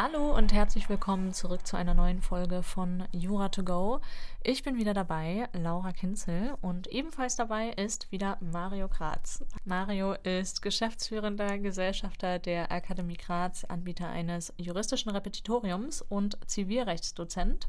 Hallo und herzlich willkommen zurück zu einer neuen Folge von Jura to go. Ich bin wieder dabei, Laura Kinzel, und ebenfalls dabei ist wieder Mario Graz. Mario ist geschäftsführender Gesellschafter der Akademie Graz, Anbieter eines juristischen Repetitoriums und Zivilrechtsdozent.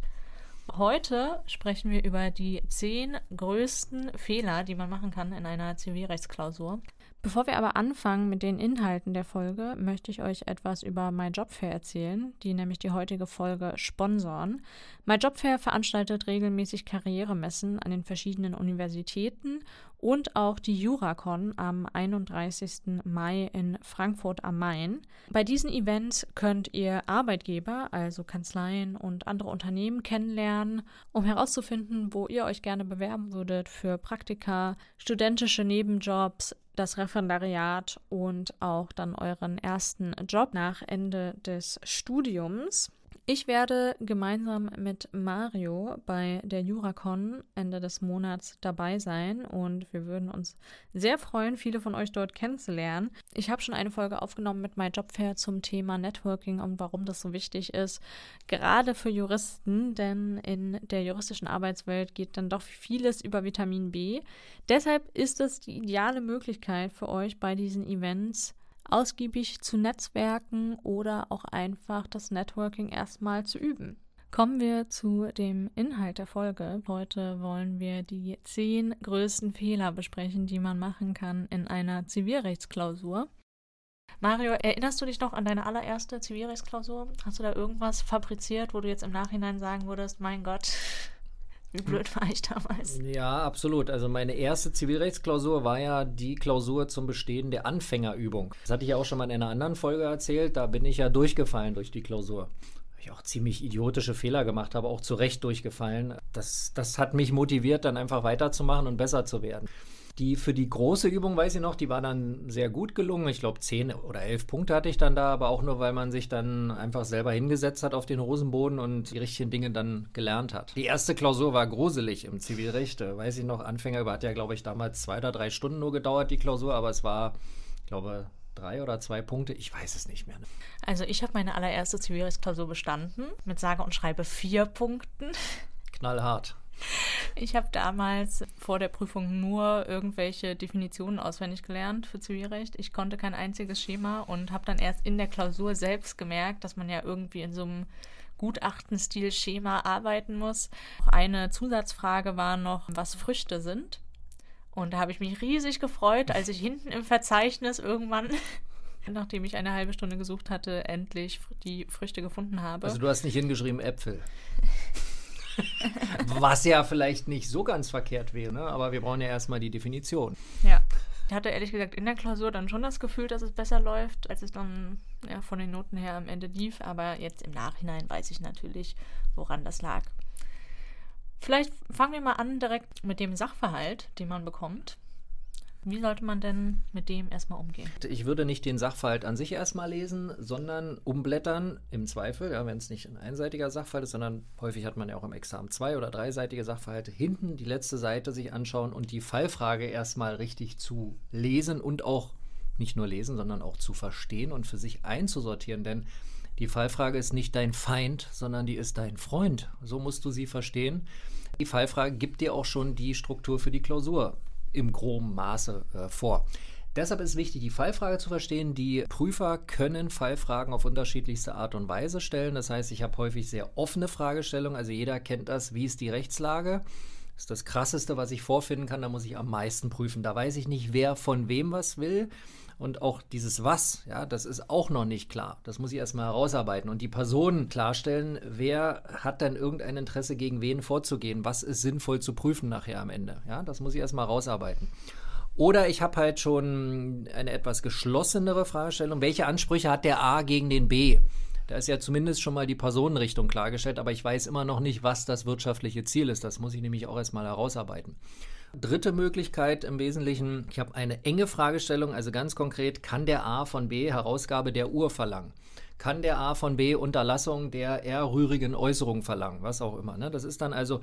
Heute sprechen wir über die zehn größten Fehler, die man machen kann in einer Zivilrechtsklausur. Bevor wir aber anfangen mit den Inhalten der Folge, möchte ich euch etwas über MyJobFair erzählen, die nämlich die heutige Folge sponsoren. MyJobFair veranstaltet regelmäßig Karrieremessen an den verschiedenen Universitäten und auch die Juracon am 31. Mai in Frankfurt am Main. Bei diesen Events könnt ihr Arbeitgeber, also Kanzleien und andere Unternehmen kennenlernen, um herauszufinden, wo ihr euch gerne bewerben würdet für Praktika, studentische Nebenjobs, das Referendariat und auch dann euren ersten Job nach Ende des Studiums. Ich werde gemeinsam mit Mario bei der Juracon Ende des Monats dabei sein und wir würden uns sehr freuen, viele von euch dort kennenzulernen. Ich habe schon eine Folge aufgenommen mit MyJobFair zum Thema Networking und warum das so wichtig ist, gerade für Juristen, denn in der juristischen Arbeitswelt geht dann doch vieles über Vitamin B. Deshalb ist es die ideale Möglichkeit für euch bei diesen Events ausgiebig zu netzwerken oder auch einfach das Networking erstmal zu üben. Kommen wir zu dem Inhalt der Folge. Heute wollen wir die zehn größten Fehler besprechen, die man machen kann in einer Zivilrechtsklausur. Mario, erinnerst du dich noch an deine allererste Zivilrechtsklausur? Hast du da irgendwas fabriziert, wo du jetzt im Nachhinein sagen würdest, mein Gott, wie blöd war ich damals? Ja, absolut. Also meine erste Zivilrechtsklausur war ja die Klausur zum Bestehen der Anfängerübung. Das hatte ich ja auch schon mal in einer anderen Folge erzählt. Da bin ich ja durchgefallen durch die Klausur. Ich auch ziemlich idiotische Fehler gemacht habe, auch zu Recht durchgefallen. Das, das hat mich motiviert, dann einfach weiterzumachen und besser zu werden. Die für die große Übung, weiß ich noch, die war dann sehr gut gelungen. Ich glaube, zehn oder elf Punkte hatte ich dann da, aber auch nur, weil man sich dann einfach selber hingesetzt hat auf den Hosenboden und die richtigen Dinge dann gelernt hat. Die erste Klausur war gruselig im Zivilrecht. Weiß ich noch, Anfänger über hat ja, glaube ich, damals zwei oder drei Stunden nur gedauert, die Klausur, aber es war, ich glaube, drei oder zwei Punkte, ich weiß es nicht mehr. Also ich habe meine allererste Zivilrechtsklausur bestanden mit sage und schreibe vier Punkten. Knallhart. Ich habe damals vor der Prüfung nur irgendwelche Definitionen auswendig gelernt für Zivilrecht. Ich konnte kein einziges Schema und habe dann erst in der Klausur selbst gemerkt, dass man ja irgendwie in so einem Gutachtenstil-Schema arbeiten muss. Eine Zusatzfrage war noch, was Früchte sind. Und da habe ich mich riesig gefreut, als ich hinten im Verzeichnis irgendwann nachdem ich eine halbe Stunde gesucht hatte, endlich die Früchte gefunden habe. Also du hast nicht hingeschrieben Äpfel. Was ja vielleicht nicht so ganz verkehrt wäre, ne? aber wir brauchen ja erstmal die Definition. Ja. Ich hatte ehrlich gesagt in der Klausur dann schon das Gefühl, dass es besser läuft, als es dann ja, von den Noten her am Ende lief. Aber jetzt im Nachhinein weiß ich natürlich, woran das lag. Vielleicht fangen wir mal an direkt mit dem Sachverhalt, den man bekommt. Wie sollte man denn mit dem erstmal umgehen? Ich würde nicht den Sachverhalt an sich erstmal lesen, sondern umblättern im Zweifel, ja, wenn es nicht ein einseitiger Sachverhalt ist, sondern häufig hat man ja auch im Examen zwei- oder dreiseitige Sachverhalte, hinten die letzte Seite sich anschauen und die Fallfrage erstmal richtig zu lesen und auch nicht nur lesen, sondern auch zu verstehen und für sich einzusortieren. Denn die Fallfrage ist nicht dein Feind, sondern die ist dein Freund. So musst du sie verstehen. Die Fallfrage gibt dir auch schon die Struktur für die Klausur im groben Maße äh, vor. Deshalb ist wichtig, die Fallfrage zu verstehen. Die Prüfer können Fallfragen auf unterschiedlichste Art und Weise stellen. Das heißt, ich habe häufig sehr offene Fragestellungen. Also jeder kennt das. Wie ist die Rechtslage? Das ist das Krasseste, was ich vorfinden kann. Da muss ich am meisten prüfen. Da weiß ich nicht, wer von wem was will. Und auch dieses Was, ja, das ist auch noch nicht klar. Das muss ich erstmal herausarbeiten und die Personen klarstellen, wer hat denn irgendein Interesse, gegen wen vorzugehen, was ist sinnvoll zu prüfen nachher am Ende. Ja, das muss ich erstmal herausarbeiten. Oder ich habe halt schon eine etwas geschlossenere Fragestellung. Welche Ansprüche hat der A gegen den B? Da ist ja zumindest schon mal die Personenrichtung klargestellt, aber ich weiß immer noch nicht, was das wirtschaftliche Ziel ist. Das muss ich nämlich auch erstmal herausarbeiten. Dritte Möglichkeit im Wesentlichen, ich habe eine enge Fragestellung, also ganz konkret, kann der A von B Herausgabe der Uhr verlangen? Kann der A von B Unterlassung der R Äußerung verlangen? Was auch immer. Ne? Das ist dann also,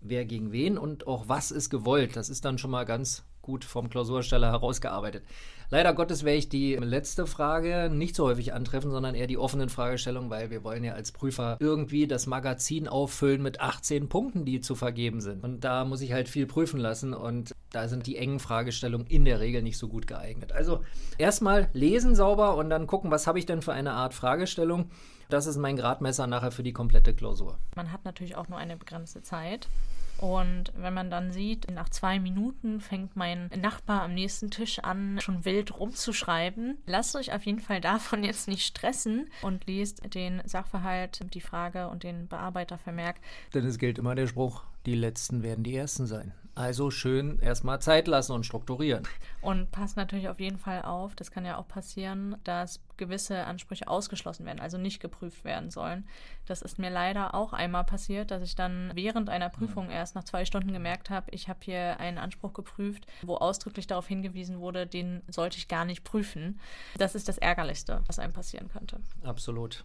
wer gegen wen und auch was ist gewollt. Das ist dann schon mal ganz gut vom Klausursteller herausgearbeitet. Leider Gottes werde ich die letzte Frage nicht so häufig antreffen, sondern eher die offenen Fragestellungen, weil wir wollen ja als Prüfer irgendwie das Magazin auffüllen mit 18 Punkten, die zu vergeben sind. Und da muss ich halt viel prüfen lassen und da sind die engen Fragestellungen in der Regel nicht so gut geeignet. Also erstmal lesen sauber und dann gucken, was habe ich denn für eine Art Fragestellung. Das ist mein Gradmesser nachher für die komplette Klausur. Man hat natürlich auch nur eine begrenzte Zeit. Und wenn man dann sieht, nach zwei Minuten fängt mein Nachbar am nächsten Tisch an, schon wild rumzuschreiben, lasst euch auf jeden Fall davon jetzt nicht stressen und liest den Sachverhalt, die Frage und den Bearbeitervermerk. Denn es gilt immer der Spruch, die Letzten werden die Ersten sein. Also schön erstmal Zeit lassen und strukturieren. Und passt natürlich auf jeden Fall auf, das kann ja auch passieren, dass gewisse Ansprüche ausgeschlossen werden, also nicht geprüft werden sollen. Das ist mir leider auch einmal passiert, dass ich dann während einer Prüfung mhm. erst nach zwei Stunden gemerkt habe, ich habe hier einen Anspruch geprüft, wo ausdrücklich darauf hingewiesen wurde, den sollte ich gar nicht prüfen. Das ist das Ärgerlichste, was einem passieren könnte. Absolut.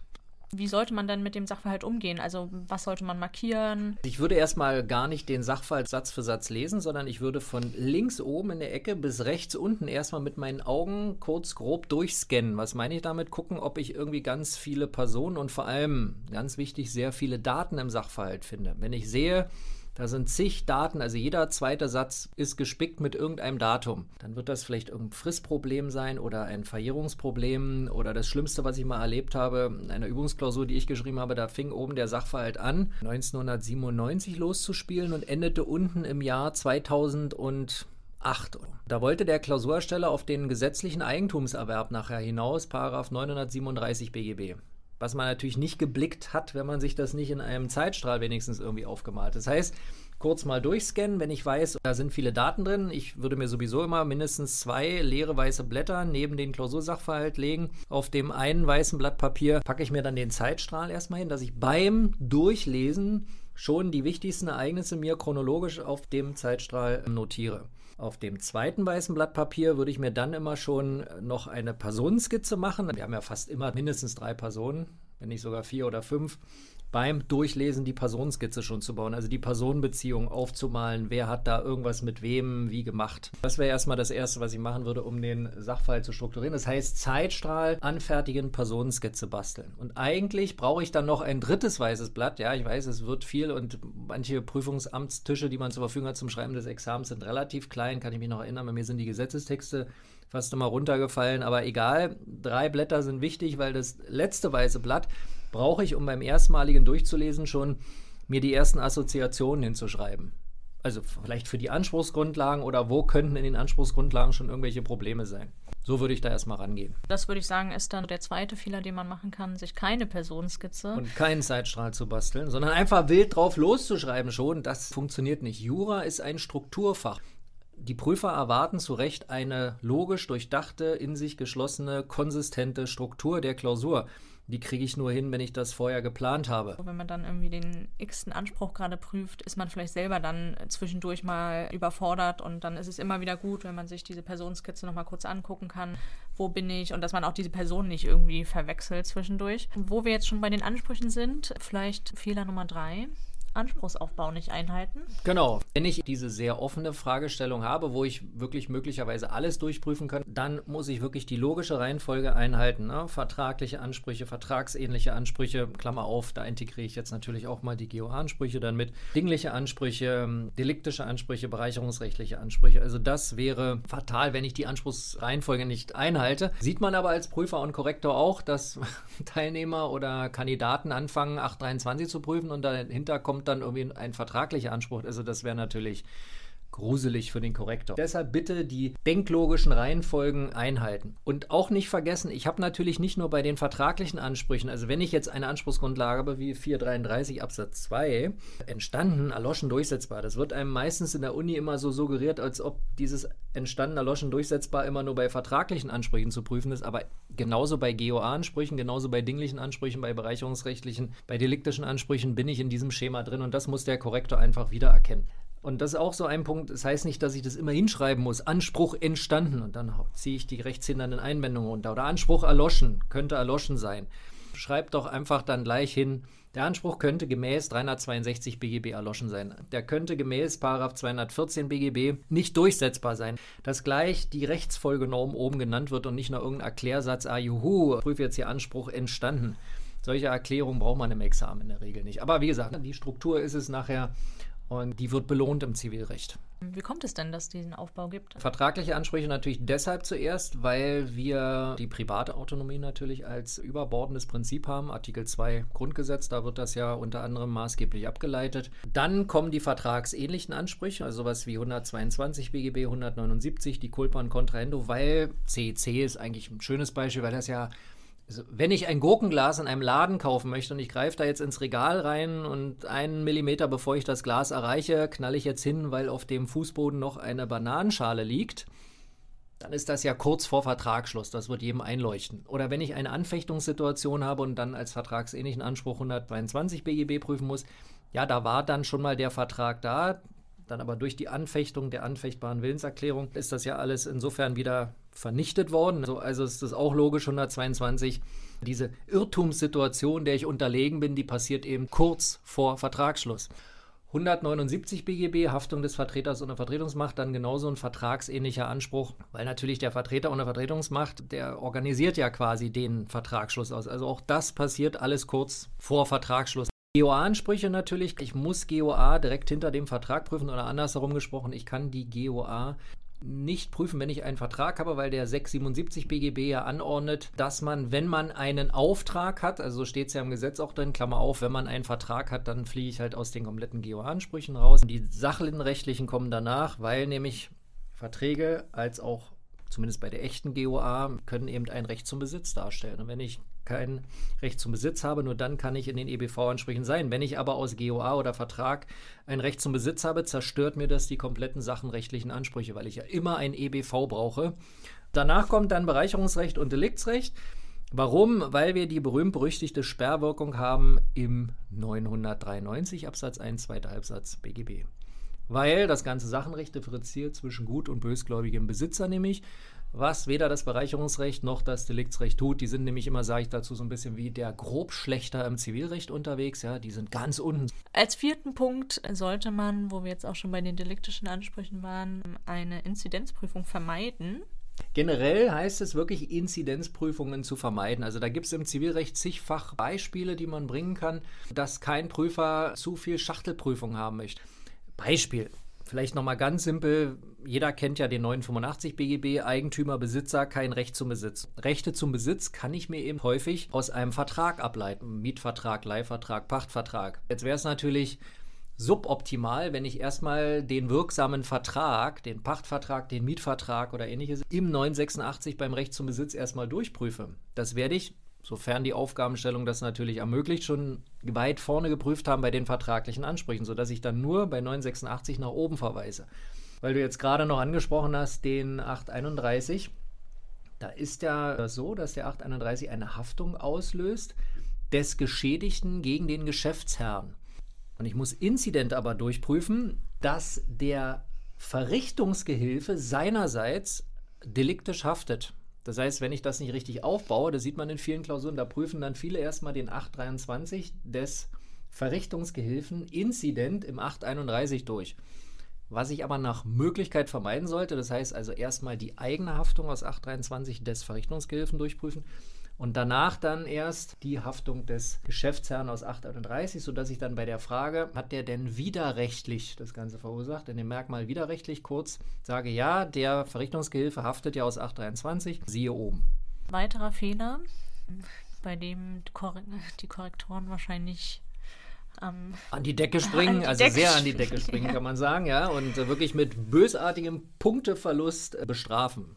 Wie sollte man denn mit dem Sachverhalt umgehen? Also was sollte man markieren? Ich würde erstmal gar nicht den Sachverhalt Satz für Satz lesen, sondern ich würde von links oben in der Ecke bis rechts unten erstmal mit meinen Augen kurz grob durchscannen. Was meine ich damit? Gucken, ob ich irgendwie ganz viele Personen und vor allem, ganz wichtig, sehr viele Daten im Sachverhalt finde. Wenn ich sehe, da sind zig Daten, also jeder zweite Satz ist gespickt mit irgendeinem Datum. Dann wird das vielleicht irgendein Fristproblem sein oder ein Verjährungsproblem oder das Schlimmste, was ich mal erlebt habe, eine Übungsklausur, die ich geschrieben habe, da fing oben der Sachverhalt an, 1997 loszuspielen und endete unten im Jahr 2008. Da wollte der Klausursteller auf den gesetzlichen Eigentumserwerb nachher hinaus, Paragraph 937 BGB was man natürlich nicht geblickt hat, wenn man sich das nicht in einem Zeitstrahl wenigstens irgendwie aufgemalt. Das heißt, kurz mal durchscannen, wenn ich weiß, da sind viele Daten drin. Ich würde mir sowieso immer mindestens zwei leere weiße Blätter neben den Klausursachverhalt legen. Auf dem einen weißen Blatt Papier packe ich mir dann den Zeitstrahl erstmal hin, dass ich beim Durchlesen schon die wichtigsten Ereignisse mir chronologisch auf dem Zeitstrahl notiere. Auf dem zweiten weißen Blatt Papier würde ich mir dann immer schon noch eine Personenskizze machen. Wir haben ja fast immer mindestens drei Personen, wenn nicht sogar vier oder fünf beim Durchlesen die Personenskizze schon zu bauen, also die Personenbeziehung aufzumalen, wer hat da irgendwas mit wem wie gemacht. Das wäre erstmal das Erste, was ich machen würde, um den Sachverhalt zu strukturieren. Das heißt, Zeitstrahl anfertigen, Personenskizze basteln. Und eigentlich brauche ich dann noch ein drittes weißes Blatt. Ja, ich weiß, es wird viel und manche Prüfungsamtstische, die man zur Verfügung hat zum Schreiben des Examens, sind relativ klein, kann ich mich noch erinnern. Bei mir sind die Gesetzestexte fast immer runtergefallen, aber egal, drei Blätter sind wichtig, weil das letzte weiße Blatt brauche ich, um beim erstmaligen Durchzulesen schon mir die ersten Assoziationen hinzuschreiben. Also vielleicht für die Anspruchsgrundlagen oder wo könnten in den Anspruchsgrundlagen schon irgendwelche Probleme sein. So würde ich da erstmal rangehen. Das würde ich sagen, ist dann der zweite Fehler, den man machen kann, sich keine Personenskizze und keinen Zeitstrahl zu basteln, sondern einfach wild drauf loszuschreiben schon. Das funktioniert nicht. Jura ist ein Strukturfach. Die Prüfer erwarten zu Recht eine logisch durchdachte, in sich geschlossene, konsistente Struktur der Klausur die kriege ich nur hin, wenn ich das vorher geplant habe. Wenn man dann irgendwie den x-ten Anspruch gerade prüft, ist man vielleicht selber dann zwischendurch mal überfordert und dann ist es immer wieder gut, wenn man sich diese Personenskizze nochmal kurz angucken kann, wo bin ich und dass man auch diese Person nicht irgendwie verwechselt zwischendurch. Wo wir jetzt schon bei den Ansprüchen sind, vielleicht Fehler Nummer drei. Anspruchsaufbau nicht einhalten? Genau. Wenn ich diese sehr offene Fragestellung habe, wo ich wirklich möglicherweise alles durchprüfen kann, dann muss ich wirklich die logische Reihenfolge einhalten. Ne? Vertragliche Ansprüche, vertragsähnliche Ansprüche, Klammer auf, da integriere ich jetzt natürlich auch mal die GOA-Ansprüche dann mit. Dingliche Ansprüche, deliktische Ansprüche, bereicherungsrechtliche Ansprüche. Also das wäre fatal, wenn ich die Anspruchsreihenfolge nicht einhalte. Sieht man aber als Prüfer und Korrektor auch, dass Teilnehmer oder Kandidaten anfangen, 823 zu prüfen und dahinter kommt dann irgendwie ein vertraglicher Anspruch. Also das wäre natürlich gruselig für den Korrektor. Deshalb bitte die denklogischen Reihenfolgen einhalten. Und auch nicht vergessen, ich habe natürlich nicht nur bei den vertraglichen Ansprüchen, also wenn ich jetzt eine Anspruchsgrundlage habe wie 433 Absatz 2, entstanden, erloschen, durchsetzbar. Das wird einem meistens in der Uni immer so suggeriert, als ob dieses entstanden, erloschen, durchsetzbar immer nur bei vertraglichen Ansprüchen zu prüfen ist, aber genauso bei GOA-Ansprüchen, genauso bei dinglichen Ansprüchen, bei bereicherungsrechtlichen, bei deliktischen Ansprüchen bin ich in diesem Schema drin und das muss der Korrektor einfach wiedererkennen. Und das ist auch so ein Punkt. Das heißt nicht, dass ich das immer hinschreiben muss. Anspruch entstanden und dann ziehe ich die rechtshindernden Einwendungen runter. Oder Anspruch erloschen, könnte erloschen sein. Schreibt doch einfach dann gleich hin, der Anspruch könnte gemäß 362 BGB erloschen sein. Der könnte gemäß 214 BGB nicht durchsetzbar sein. Dass gleich die Rechtsfolgenorm oben genannt wird und nicht nur irgendein Erklärsatz, ah juhu, prüfe jetzt hier Anspruch entstanden. Solche Erklärungen braucht man im Examen in der Regel nicht. Aber wie gesagt, die Struktur ist es nachher, und die wird belohnt im Zivilrecht. Wie kommt es denn, dass es diesen Aufbau gibt? Vertragliche Ansprüche natürlich deshalb zuerst, weil wir die private Autonomie natürlich als überbordendes Prinzip haben. Artikel 2 Grundgesetz, da wird das ja unter anderem maßgeblich abgeleitet. Dann kommen die vertragsähnlichen Ansprüche, also sowas wie 122 BGB, 179, die Culpa und Contraendo, weil CEC ist eigentlich ein schönes Beispiel, weil das ja also, wenn ich ein Gurkenglas in einem Laden kaufen möchte und ich greife da jetzt ins Regal rein und einen Millimeter bevor ich das Glas erreiche, knalle ich jetzt hin, weil auf dem Fußboden noch eine Bananenschale liegt, dann ist das ja kurz vor Vertragsschluss. Das wird jedem einleuchten. Oder wenn ich eine Anfechtungssituation habe und dann als vertragsähnlichen Anspruch 122 BGB prüfen muss, ja, da war dann schon mal der Vertrag da. Dann aber durch die Anfechtung der anfechtbaren Willenserklärung ist das ja alles insofern wieder vernichtet worden. Also, also ist das auch logisch, 122. Diese Irrtumssituation, der ich unterlegen bin, die passiert eben kurz vor Vertragsschluss. 179 BGB, Haftung des Vertreters unter Vertretungsmacht, dann genauso ein vertragsähnlicher Anspruch, weil natürlich der Vertreter unter Vertretungsmacht, der organisiert ja quasi den Vertragsschluss aus. Also auch das passiert alles kurz vor Vertragsschluss. GOA-Ansprüche natürlich. Ich muss GOA direkt hinter dem Vertrag prüfen oder andersherum gesprochen, ich kann die GOA nicht prüfen, wenn ich einen Vertrag habe, weil der 677 BGB ja anordnet, dass man, wenn man einen Auftrag hat, also steht es ja im Gesetz auch drin, Klammer auf, wenn man einen Vertrag hat, dann fliege ich halt aus den kompletten GOA-Ansprüchen raus. Die sachlichen rechtlichen kommen danach, weil nämlich Verträge als auch zumindest bei der echten GOA, können eben ein Recht zum Besitz darstellen. Und wenn ich kein Recht zum Besitz habe, nur dann kann ich in den EBV-Ansprüchen sein. Wenn ich aber aus GOA oder Vertrag ein Recht zum Besitz habe, zerstört mir das die kompletten sachenrechtlichen Ansprüche, weil ich ja immer ein EBV brauche. Danach kommt dann Bereicherungsrecht und Deliktsrecht. Warum? Weil wir die berühmt-berüchtigte Sperrwirkung haben im 993 Absatz 1, zweiter Halbsatz BGB. Weil das ganze Sachenrecht differenziert zwischen gut und bösgläubigem Besitzer, nämlich was weder das Bereicherungsrecht noch das Deliktsrecht tut. Die sind nämlich immer, sage ich dazu, so ein bisschen wie der Grobschlechter im Zivilrecht unterwegs. Ja, die sind ganz unten. Als vierten Punkt sollte man, wo wir jetzt auch schon bei den deliktischen Ansprüchen waren, eine Inzidenzprüfung vermeiden. Generell heißt es wirklich, Inzidenzprüfungen zu vermeiden. Also da gibt es im Zivilrecht zigfach Beispiele, die man bringen kann, dass kein Prüfer zu viel Schachtelprüfung haben möchte. Beispiel, vielleicht nochmal ganz simpel, jeder kennt ja den 985 BGB, Eigentümer, Besitzer, kein Recht zum Besitz. Rechte zum Besitz kann ich mir eben häufig aus einem Vertrag ableiten. Mietvertrag, Leihvertrag, Pachtvertrag. Jetzt wäre es natürlich suboptimal, wenn ich erstmal den wirksamen Vertrag, den Pachtvertrag, den Mietvertrag oder ähnliches im 986 beim Recht zum Besitz erstmal durchprüfe. Das werde ich sofern die Aufgabenstellung das natürlich ermöglicht, schon weit vorne geprüft haben bei den vertraglichen Ansprüchen, sodass ich dann nur bei 986 nach oben verweise. Weil du jetzt gerade noch angesprochen hast, den 831, da ist ja so, dass der 831 eine Haftung auslöst des Geschädigten gegen den Geschäftsherrn. Und ich muss Inzident aber durchprüfen, dass der Verrichtungsgehilfe seinerseits deliktisch haftet. Das heißt, wenn ich das nicht richtig aufbaue, das sieht man in vielen Klausuren, da prüfen dann viele erstmal den 823 des Verrichtungsgehilfen Inzident im 831 durch. Was ich aber nach Möglichkeit vermeiden sollte, das heißt also erstmal die eigene Haftung aus 823 des Verrichtungsgehilfen durchprüfen und danach dann erst die Haftung des Geschäftsherrn aus 831, sodass ich dann bei der Frage, hat der denn widerrechtlich das Ganze verursacht, in dem Merkmal widerrechtlich kurz sage, ja, der Verrichtungsgehilfe haftet ja aus 823, siehe oben. Weiterer Fehler, bei dem die Korrektoren wahrscheinlich am an die Decke springen, die also Decke sehr an die Decke springen, springen, ja. kann man sagen, ja, und äh, wirklich mit bösartigem Punkteverlust äh, bestrafen.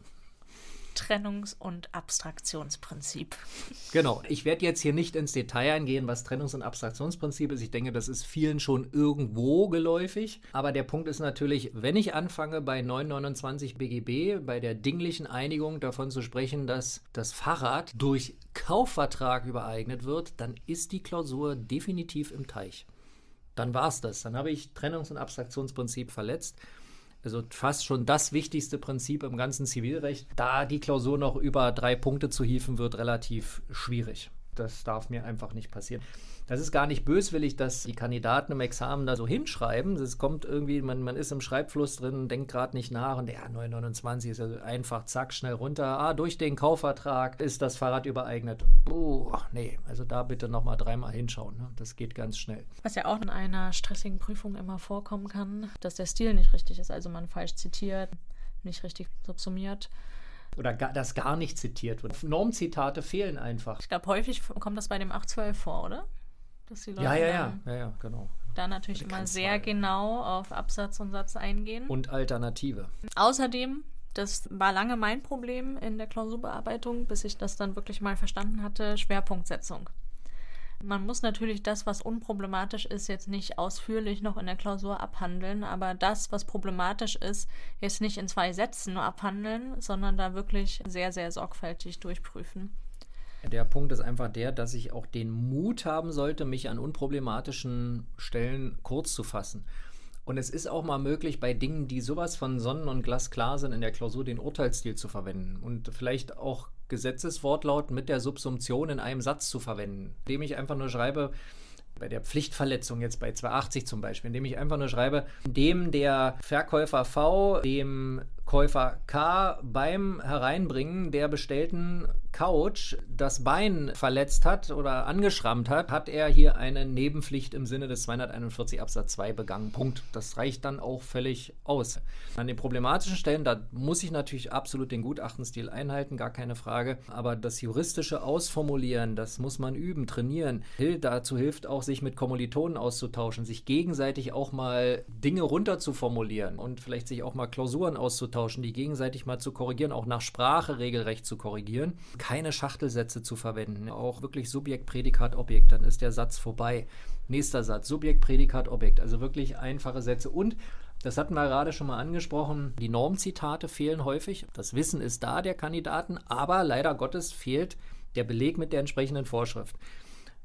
Trennungs- und Abstraktionsprinzip. Genau. Ich werde jetzt hier nicht ins Detail eingehen, was Trennungs- und Abstraktionsprinzip ist. Ich denke, das ist vielen schon irgendwo geläufig. Aber der Punkt ist natürlich, wenn ich anfange bei 929 BGB, bei der dinglichen Einigung davon zu sprechen, dass das Fahrrad durch Kaufvertrag übereignet wird, dann ist die Klausur definitiv im Teich. Dann war es das. Dann habe ich Trennungs- und Abstraktionsprinzip verletzt. Also fast schon das wichtigste Prinzip im ganzen Zivilrecht. Da die Klausur noch über drei Punkte zu hieven, wird relativ schwierig. Das darf mir einfach nicht passieren. Das ist gar nicht böswillig, dass die Kandidaten im Examen da so hinschreiben. Es kommt irgendwie, man, man ist im Schreibfluss drin, denkt gerade nicht nach und ja, 929 ist ja einfach zack, schnell runter. Ah, durch den Kaufvertrag ist das Fahrrad übereignet. Puh, nee, also da bitte nochmal dreimal hinschauen. Ne? Das geht ganz schnell. Was ja auch in einer stressigen Prüfung immer vorkommen kann, dass der Stil nicht richtig ist, also man falsch zitiert, nicht richtig subsumiert. Oder gar, dass gar nicht zitiert wird. Normzitate fehlen einfach. Ich glaube, häufig kommt das bei dem 812 vor, oder? Dass die Leute Ja, ja, ja, ja, ja, genau. da natürlich immer sehr genau auf Absatz und Satz eingehen. Und Alternative. Außerdem, das war lange mein Problem in der Klausurbearbeitung, bis ich das dann wirklich mal verstanden hatte, Schwerpunktsetzung. Man muss natürlich das, was unproblematisch ist, jetzt nicht ausführlich noch in der Klausur abhandeln, aber das, was problematisch ist, jetzt nicht in zwei Sätzen abhandeln, sondern da wirklich sehr, sehr sorgfältig durchprüfen. Der Punkt ist einfach der, dass ich auch den Mut haben sollte, mich an unproblematischen Stellen kurz zu fassen. Und es ist auch mal möglich, bei Dingen, die sowas von sonnen- und glasklar sind, in der Klausur den Urteilsstil zu verwenden und vielleicht auch Gesetzeswortlaut mit der Subsumption in einem Satz zu verwenden, indem ich einfach nur schreibe, bei der Pflichtverletzung jetzt bei 280 zum Beispiel, indem ich einfach nur schreibe, indem der Verkäufer V dem Käufer K beim Hereinbringen der bestellten Couch das Bein verletzt hat oder angeschrammt hat, hat er hier eine Nebenpflicht im Sinne des 241 Absatz 2 begangen. Punkt. Das reicht dann auch völlig aus. An den problematischen Stellen, da muss ich natürlich absolut den Gutachtenstil einhalten, gar keine Frage. Aber das juristische Ausformulieren, das muss man üben, trainieren. Dazu hilft auch, sich mit Kommilitonen auszutauschen, sich gegenseitig auch mal Dinge runter zu formulieren und vielleicht sich auch mal Klausuren auszutauschen, die gegenseitig mal zu korrigieren, auch nach Sprache regelrecht zu korrigieren. Keine Schachtelsätze zu verwenden, auch wirklich Subjekt, Prädikat, Objekt, dann ist der Satz vorbei. Nächster Satz, Subjekt, Prädikat, Objekt, also wirklich einfache Sätze und das hatten wir gerade schon mal angesprochen. Die Normzitate fehlen häufig. Das Wissen ist da der Kandidaten, aber leider Gottes fehlt der Beleg mit der entsprechenden Vorschrift.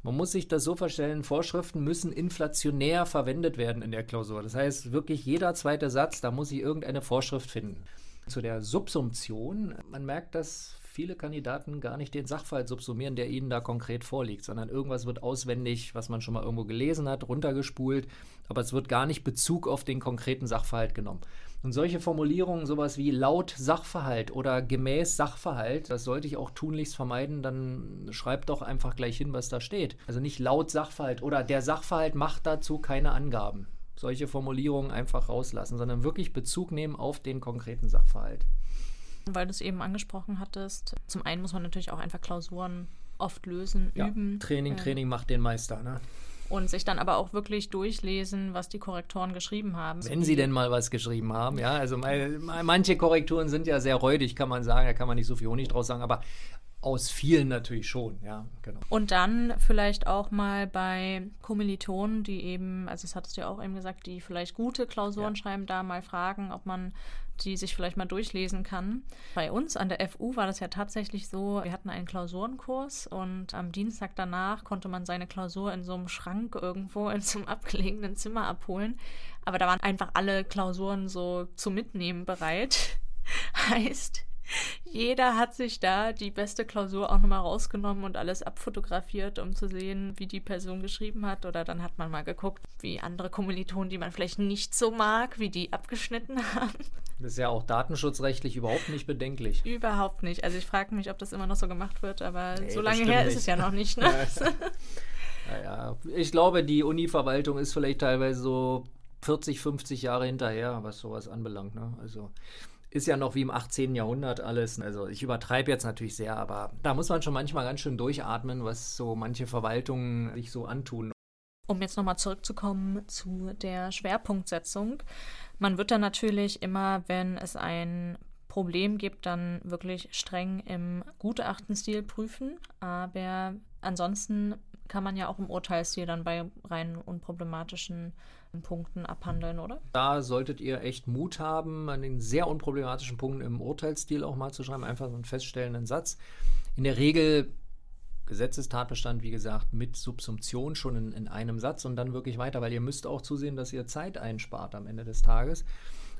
Man muss sich das so vorstellen, Vorschriften müssen inflationär verwendet werden in der Klausur. Das heißt, wirklich jeder zweite Satz, da muss ich irgendeine Vorschrift finden. Zu der Subsumption, man merkt, dass viele Kandidaten gar nicht den Sachverhalt subsumieren, der ihnen da konkret vorliegt, sondern irgendwas wird auswendig, was man schon mal irgendwo gelesen hat, runtergespult, aber es wird gar nicht Bezug auf den konkreten Sachverhalt genommen. Und solche Formulierungen, sowas wie laut Sachverhalt oder gemäß Sachverhalt, das sollte ich auch tunlichst vermeiden, dann schreibt doch einfach gleich hin, was da steht. Also nicht laut Sachverhalt oder der Sachverhalt macht dazu keine Angaben. Solche Formulierungen einfach rauslassen, sondern wirklich Bezug nehmen auf den konkreten Sachverhalt. Weil du es eben angesprochen hattest, zum einen muss man natürlich auch einfach Klausuren oft lösen, Ja, üben. Training, äh, Training macht den Meister. Ne? Und sich dann aber auch wirklich durchlesen, was die Korrektoren geschrieben haben. Wenn sie denn mal was geschrieben haben, ja. Also manche Korrekturen sind ja sehr räudig, kann man sagen, da kann man nicht so viel Honig draus sagen, aber aus vielen natürlich schon, ja, genau. Und dann vielleicht auch mal bei Kommilitonen, die eben, also das hattest du ja auch eben gesagt, die vielleicht gute Klausuren Ja. schreiben, da mal fragen, ob man die sich vielleicht mal durchlesen kann. Bei uns an der FU war das ja tatsächlich so, wir hatten einen Klausurenkurs und am Dienstag danach konnte man seine Klausur in so einem Schrank irgendwo in so einem abgelegenen Zimmer abholen. Aber da waren einfach alle Klausuren so zum Mitnehmen bereit. heißt, jeder hat sich da die beste Klausur auch nochmal rausgenommen und alles abfotografiert, um zu sehen, wie die Person geschrieben hat. Oder dann hat man mal geguckt, wie andere Kommilitonen, die man vielleicht nicht so mag, wie die abgeschnitten haben. Das ist ja auch datenschutzrechtlich überhaupt nicht bedenklich. Überhaupt nicht. Also ich frage mich, ob das immer noch so gemacht wird, aber Nee, so lange her ist nicht. es ja noch nicht. Ne? Naja, ich glaube, die Uni-Verwaltung ist vielleicht teilweise so 40, 50 Jahre hinterher, was sowas anbelangt. Ne? Also ist ja noch wie im 18. Jahrhundert alles. Also ich übertreibe jetzt natürlich sehr, aber da muss man schon manchmal ganz schön durchatmen, was so manche Verwaltungen sich so antun. Um jetzt nochmal zurückzukommen zu der Schwerpunktsetzung. Man wird dann natürlich immer, wenn es ein Problem gibt, dann wirklich streng im Gutachtenstil prüfen. Aber ansonsten kann man ja auch im Urteilsstil dann bei rein unproblematischen Punkten abhandeln, oder? Da solltet ihr echt Mut haben, an den sehr unproblematischen Punkten im Urteilsstil auch mal zu schreiben, einfach so einen feststellenden Satz. In der Regel Gesetzestatbestand, wie gesagt, mit Subsumption schon in, in einem Satz und dann wirklich weiter, weil ihr müsst auch zusehen, dass ihr Zeit einspart am Ende des Tages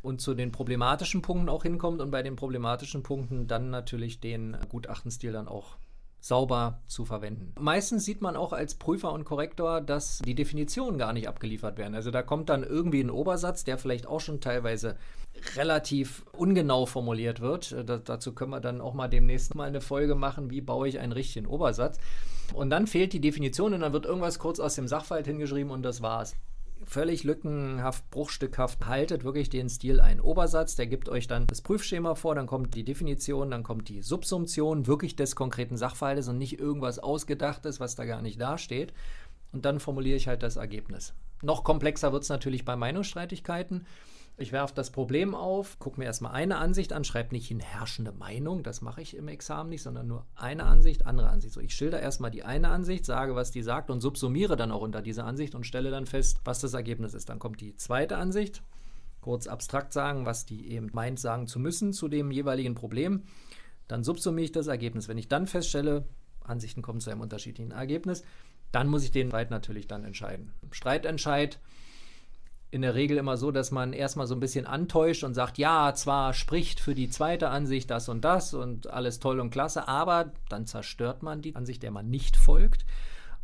und zu den problematischen Punkten auch hinkommt und bei den problematischen Punkten dann natürlich den Gutachtenstil dann auch sauber zu verwenden. Meistens sieht man auch als Prüfer und Korrektor, dass die Definitionen gar nicht abgeliefert werden. Also da kommt dann irgendwie ein Obersatz, der vielleicht auch schon teilweise relativ ungenau formuliert wird. Äh, da, dazu können wir dann auch mal demnächst mal eine Folge machen, wie baue ich einen richtigen Obersatz. Und dann fehlt die Definition und dann wird irgendwas kurz aus dem Sachverhalt hingeschrieben und das war's völlig lückenhaft, bruchstückhaft. Haltet wirklich den Stil ein. Obersatz, der gibt euch dann das Prüfschema vor, dann kommt die Definition, dann kommt die Subsumption wirklich des konkreten Sachverhaltes und nicht irgendwas Ausgedachtes, was da gar nicht dasteht. Und dann formuliere ich halt das Ergebnis. Noch komplexer wird es natürlich bei Meinungsstreitigkeiten. Ich werfe das Problem auf, gucke mir erstmal eine Ansicht an, schreibe nicht in herrschende Meinung, das mache ich im Examen nicht, sondern nur eine Ansicht, andere Ansicht. So, ich schilder erstmal die eine Ansicht, sage, was die sagt und subsumiere dann auch unter dieser Ansicht und stelle dann fest, was das Ergebnis ist. Dann kommt die zweite Ansicht, kurz abstrakt sagen, was die eben meint, sagen zu müssen zu dem jeweiligen Problem. Dann subsumiere ich das Ergebnis. Wenn ich dann feststelle, Ansichten kommen zu einem unterschiedlichen Ergebnis, dann muss ich den Streit natürlich dann entscheiden. Streitentscheid in der Regel immer so, dass man erstmal so ein bisschen antäuscht und sagt, ja, zwar spricht für die zweite Ansicht das und das und alles toll und klasse, aber dann zerstört man die Ansicht, der man nicht folgt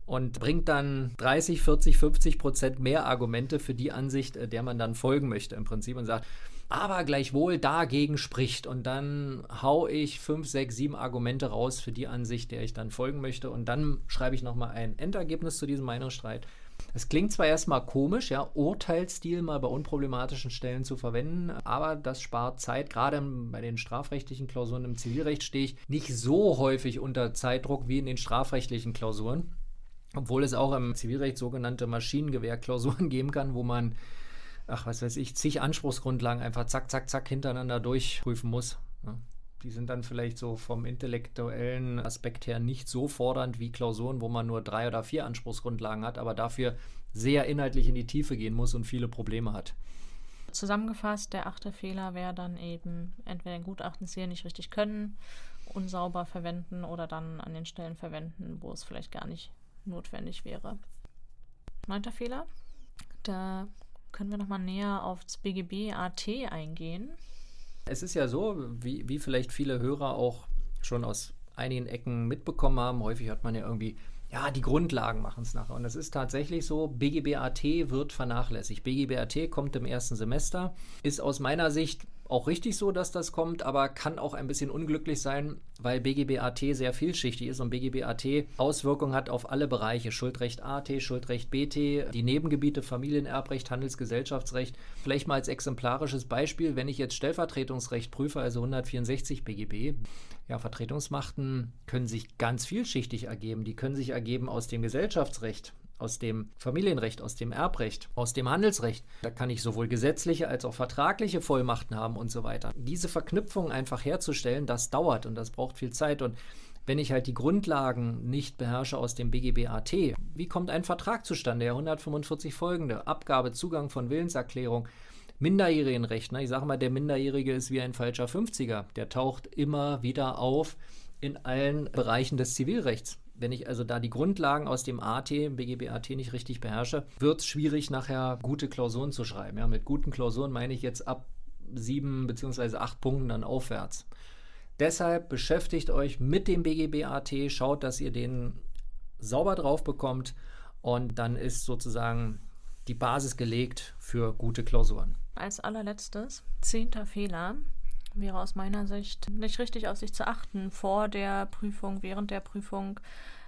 und bringt dann 30, 40, 50 Prozent mehr Argumente für die Ansicht, äh, der man dann folgen möchte im Prinzip und sagt, aber gleichwohl dagegen spricht. Und dann hau ich 5, 6, 7 Argumente raus für die Ansicht, der ich dann folgen möchte. Und dann schreibe ich nochmal ein Endergebnis zu diesem Meinungsstreit. Es klingt zwar erstmal komisch, ja, Urteilsstil mal bei unproblematischen Stellen zu verwenden, aber das spart Zeit. Gerade bei den strafrechtlichen Klausuren im Zivilrecht stehe ich nicht so häufig unter Zeitdruck wie in den strafrechtlichen Klausuren. Obwohl es auch im Zivilrecht sogenannte Maschinengewehrklausuren geben kann, wo man, ach, was weiß ich, zig Anspruchsgrundlagen einfach zack, zack, zack hintereinander durchprüfen muss. Ja die sind dann vielleicht so vom intellektuellen Aspekt her nicht so fordernd wie Klausuren, wo man nur drei oder vier Anspruchsgrundlagen hat, aber dafür sehr inhaltlich in die Tiefe gehen muss und viele Probleme hat. Zusammengefasst, der achte Fehler wäre dann eben entweder den Gutachtenstil nicht richtig können, unsauber verwenden oder dann an den Stellen verwenden, wo es vielleicht gar nicht notwendig wäre. Neunter Fehler, da können wir nochmal näher aufs BGB AT eingehen. Es ist ja so, wie, wie vielleicht viele Hörer auch schon aus einigen Ecken mitbekommen haben, häufig hat man ja irgendwie, ja, die Grundlagen machen es nachher. Und es ist tatsächlich so, BGBAT wird vernachlässigt. BGBAT kommt im ersten Semester, ist aus meiner Sicht auch richtig so, dass das kommt, aber kann auch ein bisschen unglücklich sein, weil BGBAT sehr vielschichtig ist und BGBAT Auswirkungen hat auf alle Bereiche. Schuldrecht AT, Schuldrecht BT, die Nebengebiete Familienerbrecht, Handelsgesellschaftsrecht. Vielleicht mal als exemplarisches Beispiel, wenn ich jetzt Stellvertretungsrecht prüfe, also 164 BGB, ja, Vertretungsmachten können sich ganz vielschichtig ergeben. Die können sich ergeben aus dem Gesellschaftsrecht, aus dem Familienrecht, aus dem Erbrecht, aus dem Handelsrecht. Da kann ich sowohl gesetzliche als auch vertragliche Vollmachten haben und so weiter. Diese Verknüpfung einfach herzustellen, das dauert und das braucht viel Zeit und wenn ich halt die Grundlagen nicht beherrsche aus dem BGBAT, wie kommt ein Vertrag zustande? Der 145 folgende. Abgabe, Zugang von Willenserklärung, Minderjährigenrecht. Ne? Ich sage mal, der Minderjährige ist wie ein falscher 50er. Der taucht immer wieder auf in allen Bereichen des Zivilrechts. Wenn ich also da die Grundlagen aus dem AT, BGB-AT nicht richtig beherrsche, wird es schwierig, nachher gute Klausuren zu schreiben. Ja, mit guten Klausuren meine ich jetzt ab sieben bzw. acht Punkten dann aufwärts. Deshalb beschäftigt euch mit dem BGB-AT, schaut, dass ihr den sauber drauf bekommt und dann ist sozusagen die Basis gelegt für gute Klausuren. Als allerletztes, zehnter Fehler wäre aus meiner Sicht nicht richtig auf sich zu achten vor der Prüfung, während der Prüfung.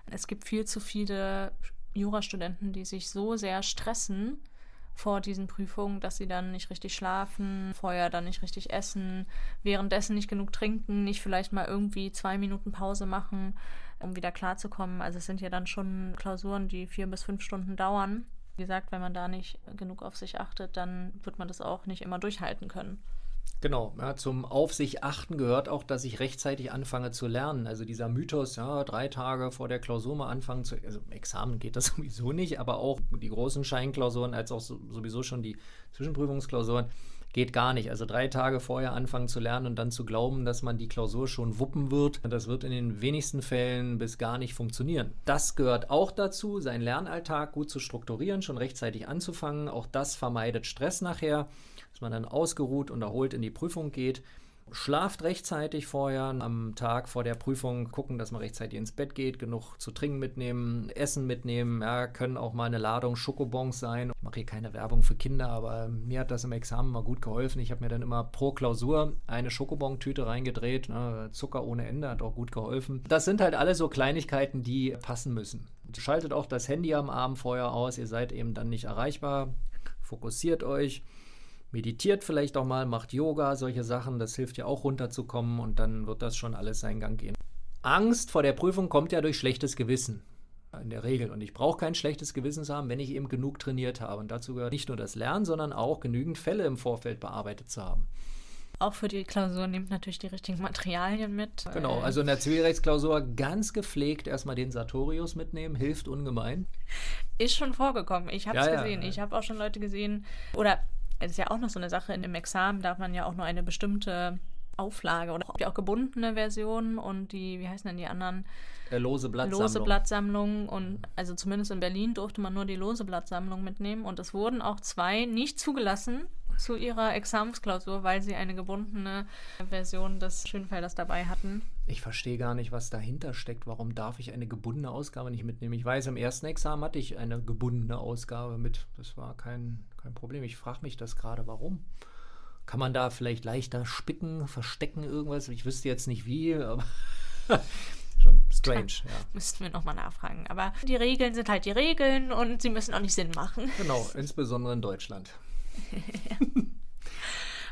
Es gibt viel zu viele Jurastudenten, die sich so sehr stressen vor diesen Prüfungen, dass sie dann nicht richtig schlafen, vorher dann nicht richtig essen, währenddessen nicht genug trinken, nicht vielleicht mal irgendwie zwei Minuten Pause machen, um wieder klarzukommen. Also es sind ja dann schon Klausuren, die vier bis fünf Stunden dauern. Wie gesagt, wenn man da nicht genug auf sich achtet, dann wird man das auch nicht immer durchhalten können. Genau, ja, zum Auf sich achten gehört auch, dass ich rechtzeitig anfange zu lernen. Also dieser Mythos, ja, drei Tage vor der Klausur mal anfangen zu, also Examen geht das sowieso nicht, aber auch die großen Scheinklausuren als auch sowieso schon die Zwischenprüfungsklausuren geht gar nicht. Also drei Tage vorher anfangen zu lernen und dann zu glauben, dass man die Klausur schon wuppen wird, das wird in den wenigsten Fällen bis gar nicht funktionieren. Das gehört auch dazu, seinen Lernalltag gut zu strukturieren, schon rechtzeitig anzufangen. Auch das vermeidet Stress nachher dass man dann ausgeruht und erholt in die Prüfung geht. Schlaft rechtzeitig vorher, am Tag vor der Prüfung gucken, dass man rechtzeitig ins Bett geht, genug zu trinken mitnehmen, Essen mitnehmen, ja, können auch mal eine Ladung Schokobons sein. Ich mache hier keine Werbung für Kinder, aber mir hat das im Examen mal gut geholfen. Ich habe mir dann immer pro Klausur eine Schokobon-Tüte reingedreht, ne, Zucker ohne Ende hat auch gut geholfen. Das sind halt alle so Kleinigkeiten, die passen müssen. Schaltet auch das Handy am Abend vorher aus, ihr seid eben dann nicht erreichbar, fokussiert euch meditiert vielleicht auch mal, macht Yoga, solche Sachen, das hilft ja auch runterzukommen und dann wird das schon alles seinen Gang gehen. Angst vor der Prüfung kommt ja durch schlechtes Gewissen. In der Regel. Und ich brauche kein schlechtes Gewissen zu haben, wenn ich eben genug trainiert habe. Und dazu gehört nicht nur das Lernen, sondern auch genügend Fälle im Vorfeld bearbeitet zu haben. Auch für die Klausur nehmt natürlich die richtigen Materialien mit. Genau, also in der Zivilrechtsklausur ganz gepflegt erstmal den Sartorius mitnehmen, hilft ungemein. Ist schon vorgekommen. Ich habe es ja, gesehen. Ja, ja. Ich habe auch schon Leute gesehen, oder es ist ja auch noch so eine Sache, in dem Examen darf man ja auch nur eine bestimmte Auflage oder auch gebundene Version und die, wie heißen denn die anderen? Äh, lose Blattsammlung. Lose Blattsammlung und also zumindest in Berlin durfte man nur die lose Blattsammlung mitnehmen und es wurden auch zwei nicht zugelassen zu ihrer Examensklausur, weil sie eine gebundene Version des Schönfelders dabei hatten. Ich verstehe gar nicht, was dahinter steckt. Warum darf ich eine gebundene Ausgabe nicht mitnehmen? Ich weiß, im ersten Examen hatte ich eine gebundene Ausgabe mit. Das war kein, kein Problem. Ich frage mich das gerade, warum. Kann man da vielleicht leichter spicken, verstecken, irgendwas? Ich wüsste jetzt nicht wie, aber schon strange. Ja. Müssten wir nochmal nachfragen. Aber die Regeln sind halt die Regeln und sie müssen auch nicht Sinn machen. Genau, insbesondere in Deutschland.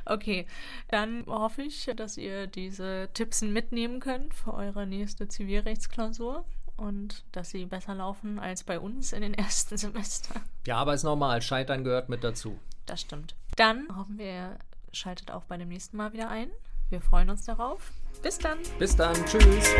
Okay, dann hoffe ich, dass ihr diese Tipps mitnehmen könnt für eure nächste Zivilrechtsklausur und dass sie besser laufen als bei uns in den ersten Semestern. Ja, aber ist normal. Scheitern gehört mit dazu. Das stimmt. Dann hoffen wir, schaltet auch bei dem nächsten Mal wieder ein. Wir freuen uns darauf. Bis dann. Bis dann. Tschüss.